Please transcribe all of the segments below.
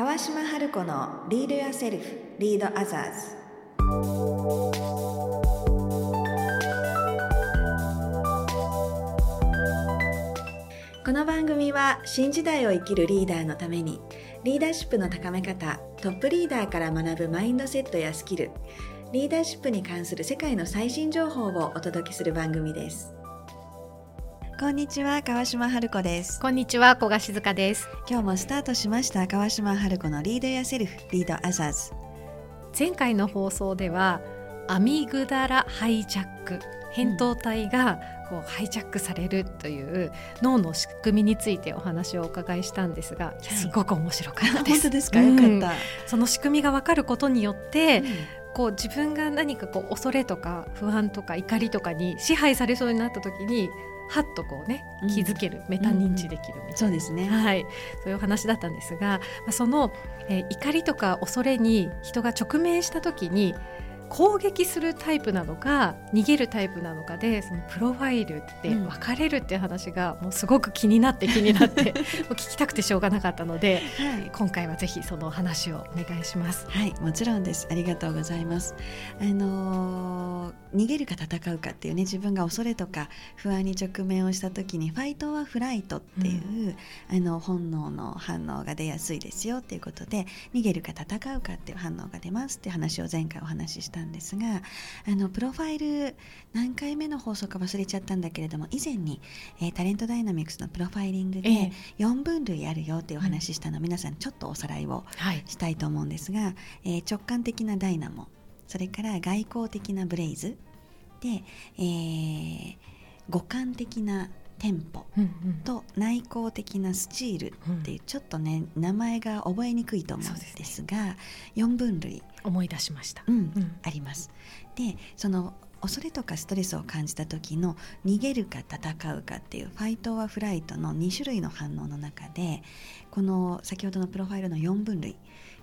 川島春子のリードやセルフリードアザーズこの番組は新時代を生きるリーダーのためにリーダーシップの高め方トップリーダーから学ぶマインドセットやスキルリーダーシップに関する世界の最新情報をお届けする番組です。こんにちは川島春子です。こんにちは小賀静香です。今日もスタートしました川島春子のリードやセルフリードアザーズ。前回の放送ではアミグダラハイジャック扁桃体がこうハイジャックされるという脳の仕組みについてお話をお伺いしたんですが、すごく面白かったです。本当ですか、よかった。その仕組みが分かることによって、こう自分が何かこう恐れとか不安とか怒りとかに支配されそうになった時にはっとこうねうん。気づける、メタ認知できるみたいな、そうですね。はい、そういうお話だったんですが、まあその、えー怒りとか恐れに人が直面した時に攻撃するタイプなのか逃げるタイプなのかでそのプロファイルってうん分かれるっていう話がもうすごく気になって気になって もう聞きたくてしょうがなかったのではい。今回はぜひその話をお願いします。はい、もちろんです。ありがとうございます。あのー逃げるか戦うかっていうね、自分が恐れとか不安に直面をした時にファイトはフライトっていう、あの本能の反応が出やすいですよっていうことで、逃げるか戦うかっていう反応が出ますって話を前回お話ししたんですが、あのプロファイル何回目の放送か忘れちゃったんだけれども、以前に、えータレントダイナミクスのプロファイリングでええ。4分類あるよっていうお話ししたの、皆さんちょっとおさらいをはい、したいと思うんですが、えー直感的なダイナモそれから外交的なブレイズで、えー五感的なテンポと内向的なスチールっていう、ちょっとね名前が覚えにくいと思うんですが4分類、思い出しました。うんうん。あります。でその恐れとかストレスを感じた時の逃げるか戦うかっていうファイトはフライトの2種類の反応の中でこの先ほどのプロファイルの4分類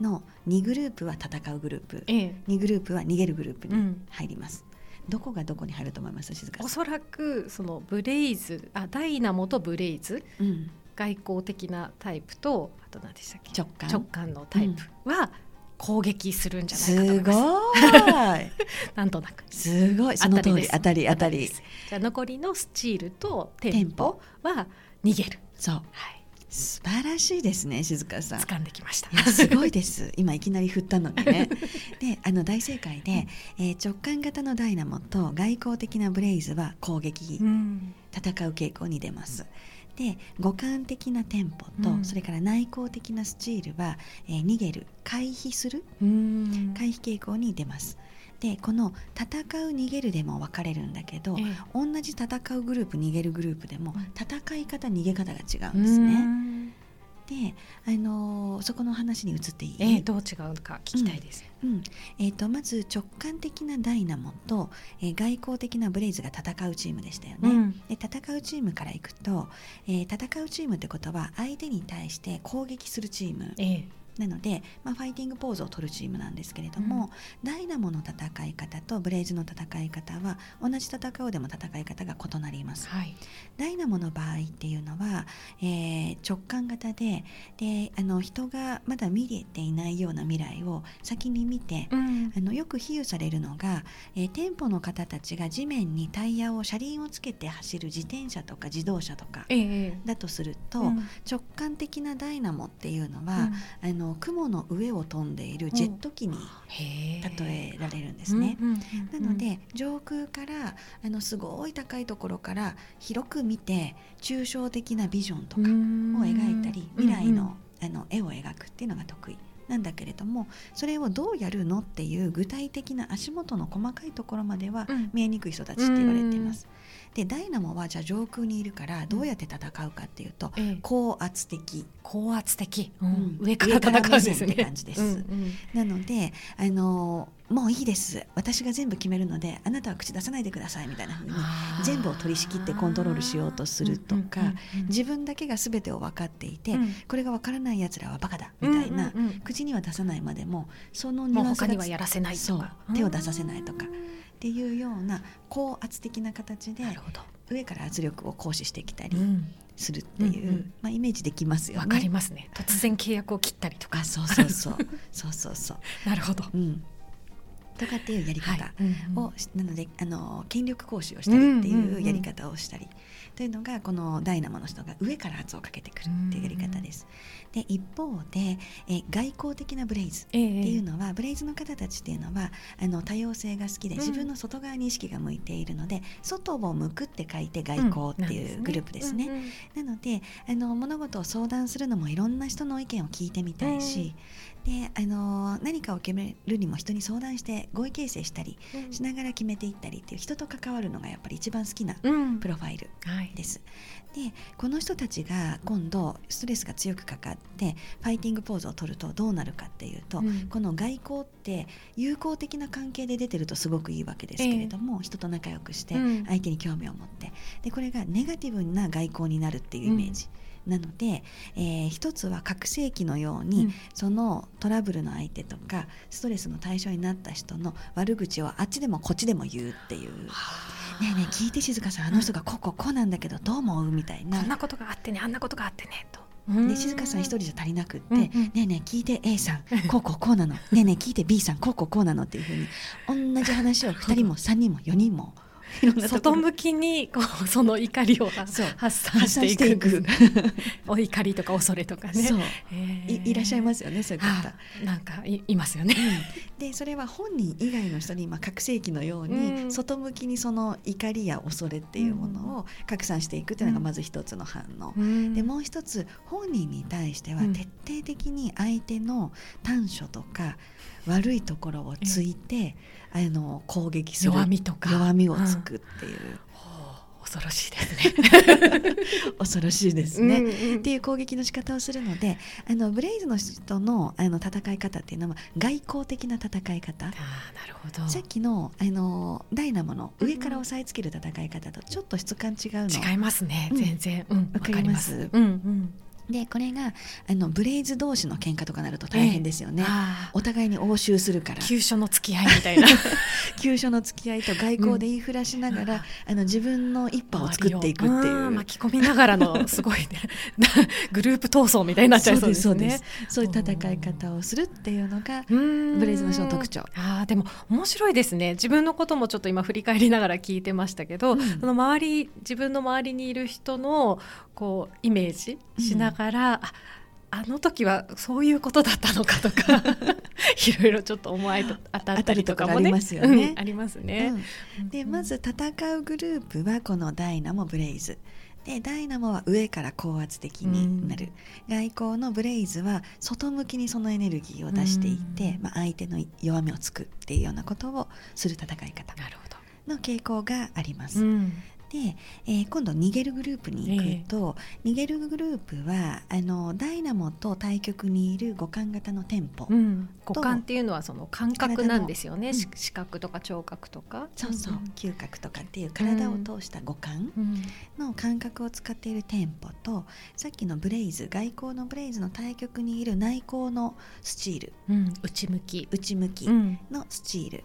の2グループは戦うグループええ。2グループは逃げるグループにうん。入ります、どこがどこに入ると思います静香さおそらくそのブレイズあダイナモとブレイズん、うん、外交的なタイプとあと何でしたっけ？直感。直感のタイプは攻撃するんじゃないすかと思います。ごい。なんとなく。すごい。その通り。です。当たり当たり。です。じゃあ残りのスチールとテンポポ。は逃げる。そう。はい。素晴らしいですね静香さん。掴んできました。すごいです。今いきなり振ったのにね。であの大正解で、えー直感型のダイナモと外交的なブレイズは攻撃、うん。戦う傾向に出ますで五感的なテンポと、うん。それから内向的なスチールは、えー逃げる回避するうん。回避傾向に出ます。でこの戦う逃げるでも分かれるんだけど、ええ。同じ戦うグループ逃げるグループでもうん。戦い方逃げ方が違ううんですね、んで、あのーそこの話に移っていい、ええどう違うか聞きたいです。うん。えー、とまず直感的なダイナモと、えー外交的なブレイズが戦うチームでしたよね。うん。で戦うチームからいくと、えー戦うチームってことは相手に対して攻撃するチームええなので、まあ、ファイティングポーズを取るチームなんですけれども、ダイナモの戦い方とブレイズの戦い方は同じ戦おうでも戦い方が異なります。はい。ダイナモの場合っていうのは、えー直感型でであの人がまだ見れていないような未来を先に見て、うん。あのよく比喩されるのが、えー店舗の方たちが地面にタイヤを車輪をつけて走る自転車とか自動車とかええだとすると、うん。直感的なダイナモっていうのは、あの雲の上を飛んでいるジェット機に例えられるんですね。うんうんうんなので上空からあのすごい高いところから広く見て抽象的なビジョンとかを描いたり未来のあの絵を描くっていうのが得意。なんだけれどもそれをどうやるのっていう具体的な足元の細かいところまではうん。見えにくい人たちって言われています。でダイナモはじゃあ上空にいるからどうやって戦うかっていうとええ。高圧的。高圧的、ん。上から戦うんです上から目線っねて感じです。うんうん。なのであのもういいです。私が全部決めるのであなたは口出さないでくださいみたいな風にあー。全部を取り仕切ってコントロールしようとするとかうんうんうんうん。自分だけが全てを分かっていて、うん。これが分からないやつらはバカだみたいな、うんうんうん。口には出さないまでもそのニュアンスが他にはやらせないとか。手を出させないとかっていうような高圧的な形で上から圧力を行使してきたりうん。するっていう、うんうん。まあ、イメージできますよね。わかりますね。突然契約を切ったりとか。あそうそうそう。そうそうそう。なるほど。うん、とかっていうやり方。はい。うんうん。なのであの権力行使をしたりっていうやり方をしたり、というのがこのダイナモの人が上から圧をかけてくるっていうやり方です。で一方でえ外交的なブレイズっえ。えていうのは、ブレイズの方たちっていうのはあの多様性が好きでうん。自分の外側に意識が向いているので、外を向くって書いて外交っていうグループですね。うんうん。なのであの物事を相談するのもいろんな人の意見を聞いてみたいし、であの何かを決めるにも人に相談して合意形成したりうん。しながら決めていったりっていう人と関わるのがやっぱり一番好きなうん。プロファイルはい。です。でこの人たちが今度ストレスが強くかかってファイティングポーズを取るとどうなるかっていうと、うん。この外交って友好的な関係で出てるとすごくいいわけですけれども、人と仲良くしてうん。相手に興味を持って。でこれがネガティブな外交になるっていうイメージ。なので、えー一つは拡声器のように、うん。そのトラブルの相手とかストレスの対象になった人の悪口をあっちでもこっちでも言うっていう「ねえねえ聞いて静香さんあの人がこうこうこうなんだけどどう思う?」みたいな。こんなことがあってねあんなことがあってねと。で静香さん一人じゃ足りなくって「うんうん。ねえねえ聞いて A さん こうこうこうなの。ねえねえ聞いて B さんこうこうこうなの」っていうふうに同じ話を2人も3人も4人も外向きにこうその怒りを発散ししてていく。お怒りとか恐れとかね。そう。いいらっしゃいますよねそういう方。あ。なんかいいますよね。でそれは本人以外の人に今拡声器のように、うん。外向きにその怒りや恐れっていうものを拡散していくっていうのがまず一つの反応。でもう一つ本人に対してはうん。徹底的に相手の短所とか悪いところをついて、あの攻撃する弱みとか。弱みをつくっていう、ほう恐ろしいですね。恐ろしいですね。うんうん。っていう攻撃の仕方をするのであのブレイズの人のあの戦い方っていうのは外交的な戦い方。あーなるほど。さっきのあのダイナモの上から押さえつける戦い方とちょっと質感違うの。違いますね。うん。全然。うん。わかります。わうんうんでこれがあのブレイズ同士の喧嘩とかなると大変ですよね。あー。お互いに応酬するから。急所の付き合いみたいな。急所の付き合いと外交で言いふらしながら、あの自分の一派を作っていくっていう。ん巻き込みながらのすごいね グループ闘争みたいになっちゃいそうですそうねそういう戦い方をするっていうのがブブレイズの人の特徴。あーでも面白いですね。自分のこともちょっと今振り返りながら聞いてましたけど、うん。その周り自分の周りにいる人のこうイメージしながら、ああの時はそういうことだったのかとか いろいろちょっと思い当たったりとかもね。ありますよね。うんありますね。うん。でまず戦うグループはこのダイナモブレイズ。でダイナモは上から高圧的になる、外交のブレイズは外向きにそのエネルギーを出していって、うん。まあ、相手の弱みをつくっていうようなことをする戦い方。の傾向があります。うんで、えー今度逃げるグループに行くと、逃げるグループはあのダイナモと対極にいる五感型のテンポ、うん、五感っていうのはその感覚なんですよね、体のし視覚とか聴覚とか。そうそう、嗅覚とかっていう体を通した五感うん。の感覚を使っているテンポとさっきのブレイズ外交のブレイズの対極にいる内向のスチール。うん、内向き、内向きうん。のスチール。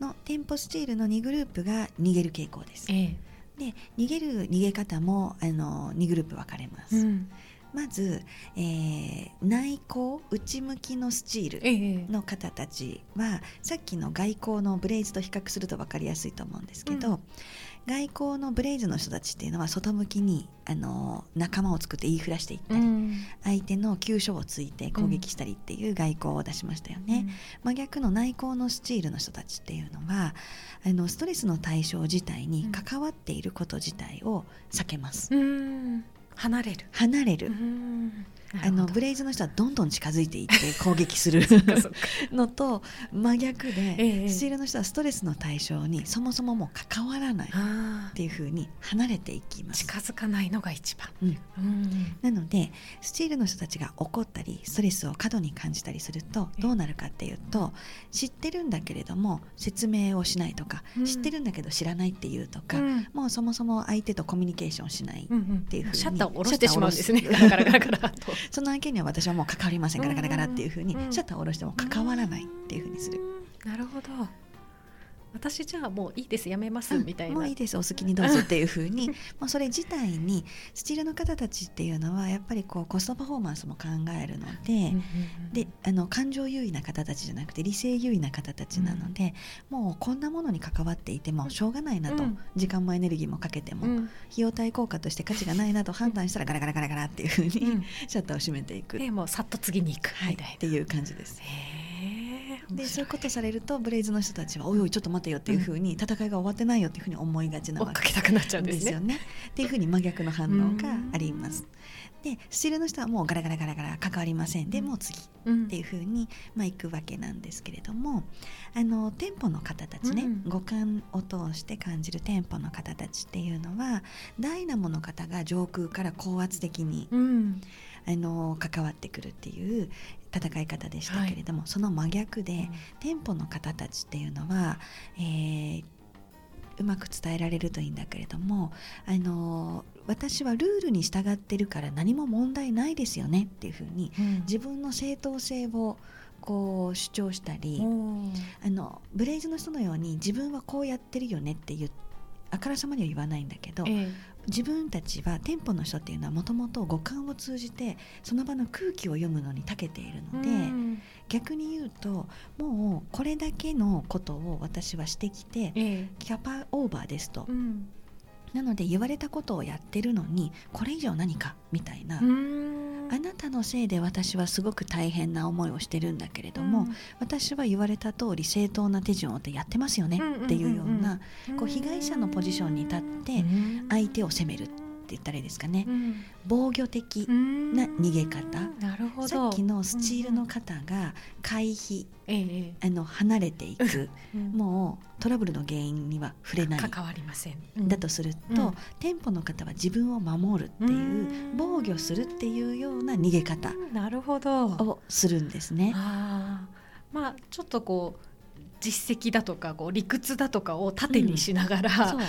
のテンポスチールの2グループが逃げる傾向です。えで逃げる逃げ方もあの2グループ分かれます。えうん。まず、えー内向内向きのスチールええ。の方たちはさっきの外交のブレイズと比較すると分かりやすいと思うんですけど、うん外交のブレイズの人たちっていうのは外向きにあの仲間を作って言いふらしていったり、うん相手の急所をついて攻撃したりっていう外交を出しましたよね。真逆の内向のスチールの人たちっていうのはあのストレスの対象自体に関わっていること自体を避けます。うん離れる。離れる、うん。あのブレイズの人はどんどん近づいていって攻撃する のと真逆で、ええスチールの人はストレスの対象にそもそももう関わらないっあ。ていう風に離れていきます。近づかないのが一番。うん。うん。なのでスチールの人たちが怒ったりストレスを過度に感じたりするとどうなるかっていうと知ってるんだけれども説明をしないとか、うん。知ってるんだけど知らないっていうとか、うん。もうそもそも相手とコミュニケーションしない、うんうんていうふうにシャッターを下ろしてしまうんですね。ガラガラガラガラと。その案件には私はもう関わりませんガラガラガラっていうふうにうんシャッターを下ろしても関わらないっていうふうにする。なるほど。私じゃあもういいですやめます、うんみたいな。もういいですお好きにどうぞっていうふうに。もうそれ自体にスチールの方たちっていうのはやっぱりこうコストパフォーマンスも考えるので、うんうんうんであの感情優位な方たちじゃなくて理性優位な方たちなので、もうこんなものに関わっていてもしょうがないなと、うん。時間もエネルギーもかけても、うん。費用対効果として価値がないなと判断したらガラガラガラガラっていうふうに、うん。シャッターを閉めていく、でもうさっと次に行くはい、みたいな、っていう感じです。へーでそういうことされるとブレイズの人たちは「おいおいちょっと待てよ」っていうふうに、戦いが終わってないよっていうふうに思いがちなわかけたくなっちゃうんですすよね。っていうふうに真逆の反応があります。でスチールの人はもうガラガラガラガラ関わりません。で、うん。もう次。うん。っていうふうに、まあ、いくわけなんですけれどもあの店舗の方たちね、うん。五感を通して感じる店舗の方たちっていうのはダイナモの方が上空から高圧的にうんあの関わってくるっていう戦い方でしたけれども、その真逆で、店舗の方たちっていうのは、えーうまく伝えられるといいんだけれどもあの私はルールに従ってるから何も問題ないですよねっていうふうにうん。自分の正当性をこう主張したり、あのブレイズの人のように自分はこうやってるよねっていうあからさまには言わないんだけど、え自分たちは店舗の人っていうのはもともと五感を通じてその場の空気を読むのに長けているえので、うん。逆に言うともうこれだけのことを私はしてきてええ。キャパオーバーですと、うん。なので言われたことをやってるのにこれ以上何かみたいな、うんあなたのせいで私はすごく大変な思いをしてるんだけれども、私は言われた通り正当な手順を追ってやってますよねっていうような、こう被害者のポジションに立って相手を責める。って言ったらいいですかね、防御的な逃げ方、なるほど。さっきのスチールの方が回避、ええあの離れていく。うん。もうトラブルの原因には触れない。関わりません。だとすると、うん。店舗の方は自分を守るっていううん。防御するっていうような逃げ方なるほどをするんですね。あーまあちょっとこう実績だとかこう理屈だとかを盾にしながら、そう。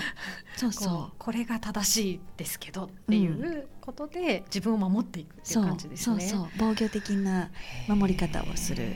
そうこそう。これが正しいですけどっていうことで自分を守っていくっていうそう感じですね。そう。そう防御的な守り方をする。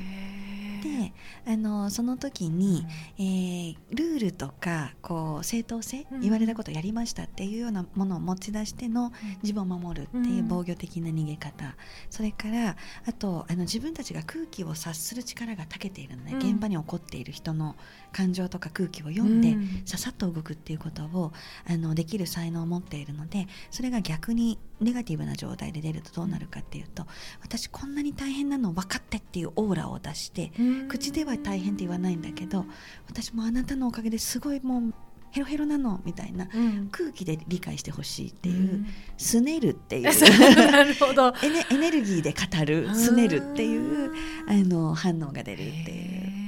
であのその時に、えールールとかこう正当性、うん言われたことをやりましたっていうようなものを持ち出しての自分を守るっていううん。防御的な逃げ方、それからあとあの自分たちが空気を察する力が長けているので、うん。現場に起こっている人の感情とか空気を読んで、うん。ささっと動くっていうことをあのできる才能を持っているのでそれが逆にネガティブな状態で出るとどうなるかっていうと私こんなに大変なの分かってっていうオーラを出して口では大変って言わないんだけど私もあなたのおかげですごいもうヘロヘロなのみたいなうん。空気で理解してほしいってういう、ん。すねるっていう。なるほど。エネエネルギーで語るすねるっていうあの反応が出るっていう。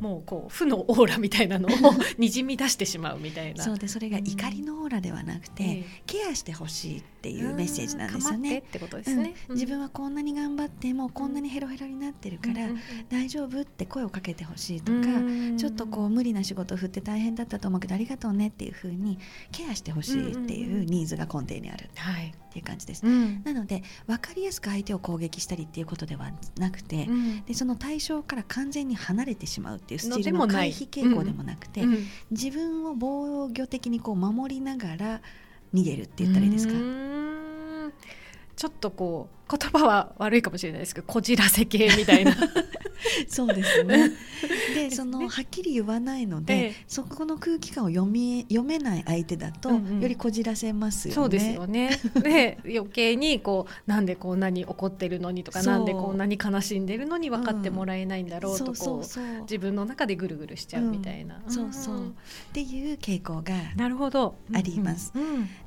もうこう負のオーラみたいなのを にじみ出してしまうみたいな。そうでそれが怒りのオーラではなくて、ええケアしてほしいっていうメッセージなんですよね。構ってってことですね。うん。自分はこんなに頑張ってもこんなにヘロヘロになってるから、うんうん大丈夫って声をかけてほしいとか、うん。ちょっとこう無理な仕事を振って大変だったと思うけどありがとうねっていう風にケアしてほしいっていうニーズが根底にある。っはい。ていう感じです。うん。なので分かりやすく相手を攻撃したりっていうことではなくて、うん。でその対象から完全に離れてしまうっていうスチールの回避傾向でもなくて、うん。自分を防御的にこう守りながら逃げるって言ったらいいですか？ちょっとこう言葉は悪いかもしれないですけどこじらせ系みたいな そうですね。で、ねそのはっきり言わないので、ええそこの空気感を読み読めない相手だと、よりこじらせますよね。そうですよね。で 余計にこうなんでこんなに怒ってるのにとかなんでこんなに悲しんでるのに分かってもらえないんだろうとこう,、そうそうそう。自分の中でぐるぐるしちゃうみたいな。うんそうそうんっていう傾向がなるほどあります。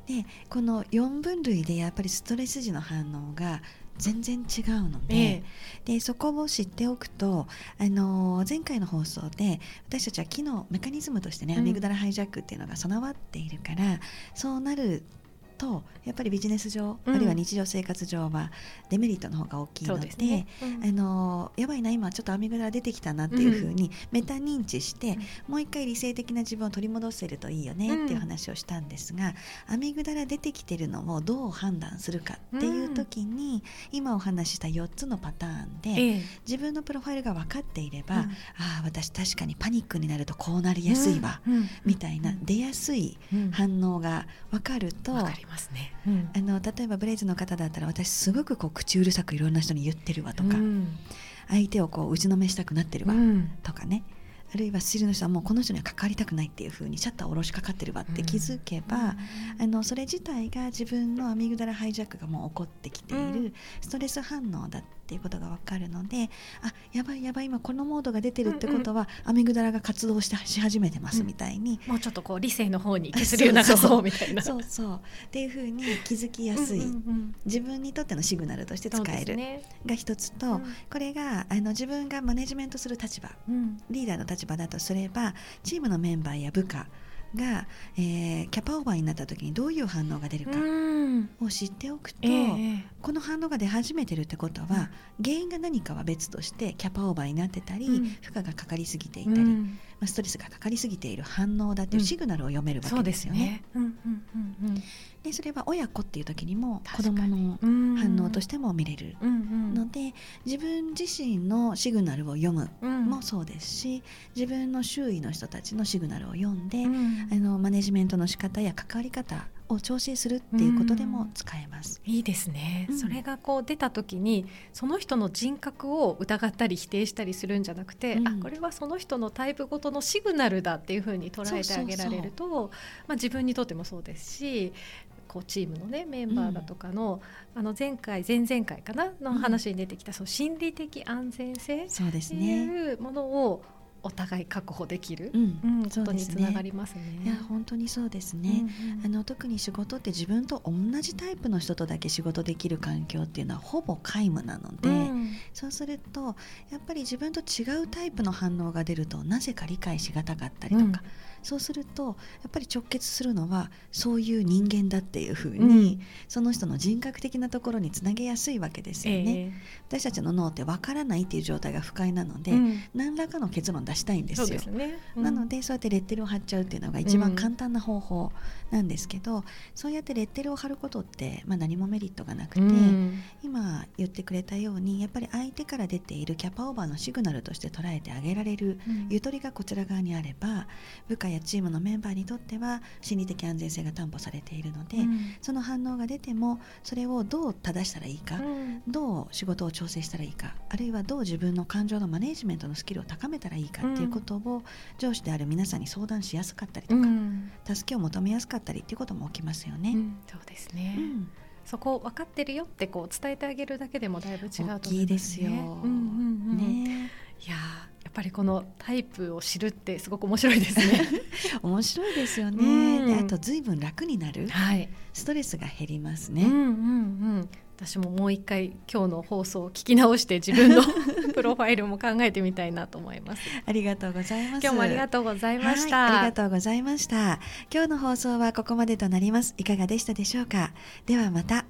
で、この4分類でやっぱりストレス時の反応が全然違うので、ええ。でそこを知っておくと、あのー前回の放送で私たちは機能メカニズムとしてね、うん。アミグダラハイジャックっていうのが備わっているからそうなるとやっぱりビジネス上、うん。あるいは日常生活上はデメリットの方が大きいのでね。うん。あのやばいな今ちょっとアミグダラ出てきたなっていうふうにメタ認知して、もう一回理性的な自分を取り戻せるといいよねっていう話をしたんですが、アミグダラ出てきてるのをどう判断するかっていう時に、今お話しした4つのパターンで、ええ。自分のプロファイルが分かっていれば、うん。ああ私確かにパニックになるとこうなりやすいわ、うん。うん。みたいな出やすいうん。反応が分かると、わかりますね。うん。あの例えばブレイズの方だったら私すごくこう口うるさくいろんな人に言ってるわとか、うん。相手をこう打ちのめしたくなってるわ、うん。とかね。あるいはスチールの人はもうこの人には関わりたくないっていう風にシャッターを下ろしかかってるわって気づけば、あのそれ自体が自分のアミグダラハイジャックがもう起こってきていうん。るストレス反応だっていうことが分かるのであやばいやばい今このモードが出てるってことは、アミグダラが活動してし始めてますうんみたいに、もうちょっとこう理性の方に血流流そうみたいな。そうそう。っていう風に気づきやすい、うんうんうん。自分にとってのシグナルとして使える。が一つと、うん。これがあの自分がマネジメントする立場。うん。リーダーの立場だとすればチームのメンバーや部下が、えーキャパオーバーになった時にどういう反応が出るかうん。を知っておくと、ええこの反応が出始めてるってことは、原因が何かは別としてキャパオーバーになってたり、うん。負荷がかかりすぎていたり、まうんあ、ストレスがかかりすぎている反応だっていううん。シグナルを読めるわけですすよね。でそれは親子っていう時にも子供のうん。反応としても見れるので、自分自身のシグナルを読むうん。もそうですし自分の周囲の人たちのシグナルを読んで、うん。あのマネジメントの仕方や関わり方を調整するっていうことでも使えます。いいですね、うん。それがこう出た時にその人の人格を疑ったり否定したりするんじゃなくて、うん。あこれはその人のタイプごとのシグナルだっていうふうに捉えてあげられるとまあ、自分にとってもそうですしこうチームの、ね、メンバーだとかの,、あの前回前々回かなの話に出てきた、その心理的安全性っそうですてね。いうものをお互い確保できる、うん、ことにつながね。りますね。いや本当にそうですね。うんうんあの特に仕事って自分と同じタイプの人とだけ仕事できる環境っていうのはほぼ皆無なので、うんそうするとやっぱり自分と違うタイプの反応が出るとなぜか理解しがたかったりとか、うんそうするとやっぱり直結するのはそういう人間だっていうふうに、うん。その人の人格的なところにつなげやすいわけですよね。え私たちの脳ってわからないっていう状態が不快なので、えうん。何らかの結論出したいんですよ。すね。なのでそうやってレッテルを貼っちゃうっていうのが一番簡単な方法なんですけど、そうやってレッテルを貼ることって、まあ、何もメリットがなくて、うん。今言ってくれたようにやっぱり相手から出ているキャパオーバーのシグナルとして捉えてあげられるうん。ゆとりがこちら側にあれば部下やチームのメンバーにとっては心理的安全性が担保されているので、うん。その反応が出てもそれをどう正したらいいか、うん。どう仕事を調整したらいいかあるいはどう自分の感情のマネジメントのスキルを高めたらいいかっていうことを上司である皆さんに相談しやすかったりとか、うん。助けを求めやすかったりっていうことも起きますよね。うん。そうですね、うん。そこ分かってるよってこう伝えてあげるだけでもだいぶ違うと思います、ね、大きいですよ。うんうんうん。ね。いやぱりこのタイプを知るってすごく面白いですね。面白いですよね、うん。であと随分楽になる。はい、ストレスが減りますね、うんうんうん。私ももう一回今日の放送を聞き直して自分の プロファイルも考えてみたいなと思います。ありがとうございます。今日もありがとうございました。はい、ありがとうございました。今日の放送はここまでとなります。いかがでしたでしょうか？ではまた